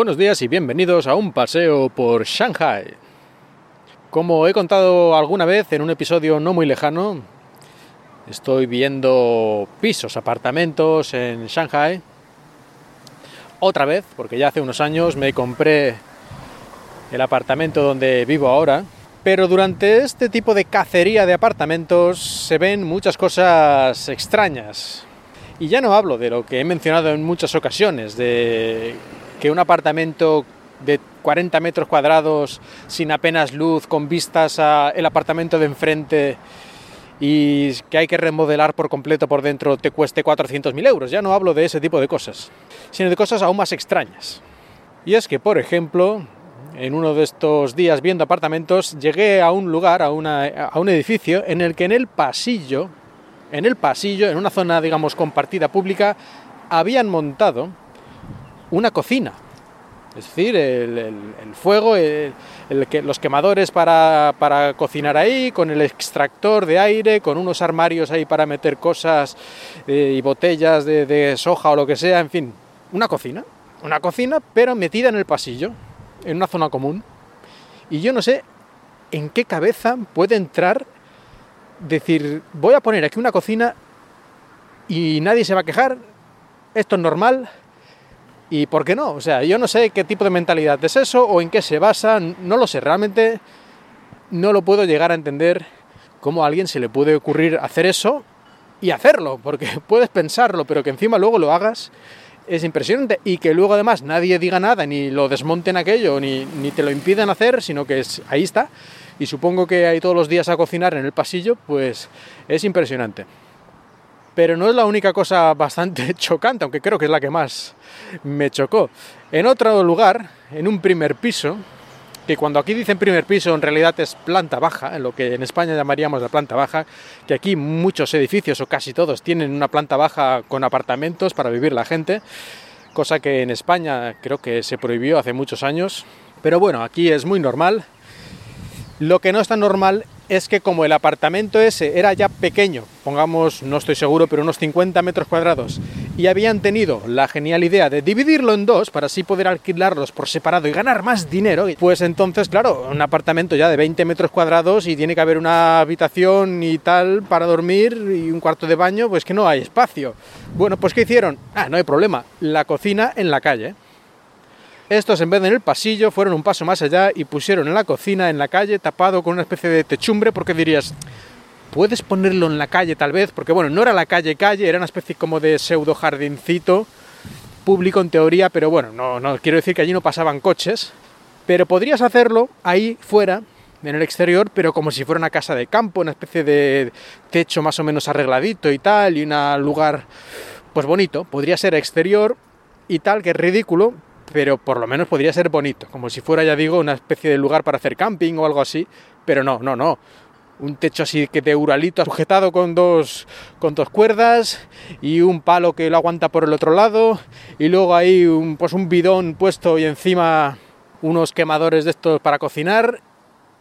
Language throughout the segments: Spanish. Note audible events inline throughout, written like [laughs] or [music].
Buenos días y bienvenidos a un paseo por Shanghai. Como he contado alguna vez en un episodio no muy lejano, estoy viendo pisos, apartamentos en Shanghai. Otra vez, porque ya hace unos años me compré el apartamento donde vivo ahora. Pero durante este tipo de cacería de apartamentos se ven muchas cosas extrañas. Y ya no hablo de lo que he mencionado en muchas ocasiones, de que un apartamento de 40 metros cuadrados sin apenas luz, con vistas al apartamento de enfrente y que hay que remodelar por completo por dentro te cueste 400.000 euros. Ya no hablo de ese tipo de cosas, sino de cosas aún más extrañas. Y es que, por ejemplo, en uno de estos días viendo apartamentos, llegué a un lugar, a, a un edificio, en el que en el pasillo, en el pasillo, en una zona, digamos, compartida pública, habían montado una cocina. Es decir, el, fuego, los quemadores para, cocinar ahí, con el extractor de aire, con unos armarios ahí para meter cosas eh, y botellas de, de soja o lo que sea, en fin, una cocina. Una cocina, pero metida en el pasillo, en una zona común. Y yo no sé en qué cabeza puede entrar decir, voy a poner aquí una cocina y nadie se va a quejar, esto es normal, ¿Y por qué no? O sea, yo no sé qué tipo de mentalidad es eso o en qué se basa, no lo sé, realmente no lo puedo llegar a entender cómo a alguien se le puede ocurrir hacer eso y hacerlo, porque [laughs] puedes pensarlo, pero que encima luego lo hagas es impresionante y que luego además nadie diga nada, ni lo desmonten aquello, ni, ni te lo impiden hacer, sino que es, ahí está. Y supongo que hay todos los días a cocinar en el pasillo, pues es impresionante. Pero no es la única cosa bastante [laughs] chocante, aunque creo que es la que más me chocó. En otro lugar, en un primer piso, que cuando aquí dicen primer piso en realidad es planta baja, en lo que en España llamaríamos la planta baja, que aquí muchos edificios o casi todos tienen una planta baja con apartamentos para vivir la gente, cosa que en España creo que se prohibió hace muchos años, pero bueno, aquí es muy normal. Lo que no es tan normal es que como el apartamento ese era ya pequeño, pongamos, no estoy seguro, pero unos 50 metros cuadrados, y habían tenido la genial idea de dividirlo en dos para así poder alquilarlos por separado y ganar más dinero, pues entonces, claro, un apartamento ya de 20 metros cuadrados y tiene que haber una habitación y tal para dormir y un cuarto de baño, pues que no hay espacio. Bueno, pues ¿qué hicieron? Ah, no hay problema, la cocina en la calle. Estos, en vez de en el pasillo, fueron un paso más allá y pusieron en la cocina, en la calle, tapado con una especie de techumbre, porque dirías, puedes ponerlo en la calle tal vez, porque bueno, no era la calle calle, era una especie como de pseudo jardincito público en teoría, pero bueno, no, no quiero decir que allí no pasaban coches, pero podrías hacerlo ahí fuera, en el exterior, pero como si fuera una casa de campo, una especie de techo más o menos arregladito y tal, y un lugar pues bonito, podría ser exterior y tal, que es ridículo, pero por lo menos podría ser bonito, como si fuera, ya digo, una especie de lugar para hacer camping o algo así, pero no, no, no. Un techo así que de uralito sujetado con dos, con dos cuerdas y un palo que lo aguanta por el otro lado y luego ahí un, pues un bidón puesto y encima unos quemadores de estos para cocinar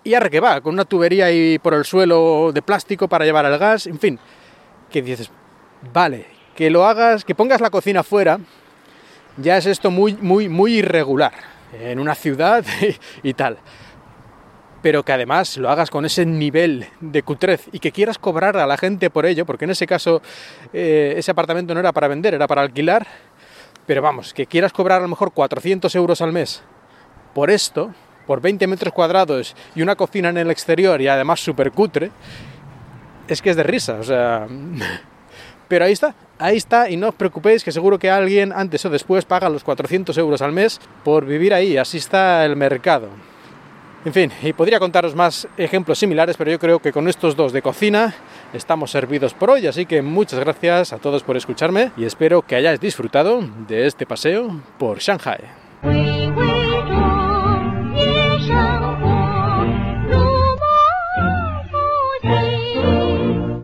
y arre que va, con una tubería ahí por el suelo de plástico para llevar el gas, en fin, que dices, vale, que lo hagas, que pongas la cocina fuera, ya es esto muy, muy, muy irregular en una ciudad [laughs] y, tal. Pero que además lo hagas con ese nivel de cutrez y que quieras cobrar a la gente por ello, porque en ese caso eh, ese apartamento no era para vender, era para alquilar. Pero vamos, que quieras cobrar a lo mejor 400 euros al mes por esto, por 20 metros cuadrados y una cocina en el exterior y además súper cutre, es que es de risa, o sea... [laughs] Pero ahí está, ahí está y no os preocupéis que seguro que alguien antes o después paga los 400 euros al mes por vivir ahí, así está el mercado. En fin, y podría contaros más ejemplos similares, pero yo creo que con estos dos de cocina estamos servidos por hoy, así que muchas gracias a todos por escucharme y espero que hayáis disfrutado de este paseo por Shanghai.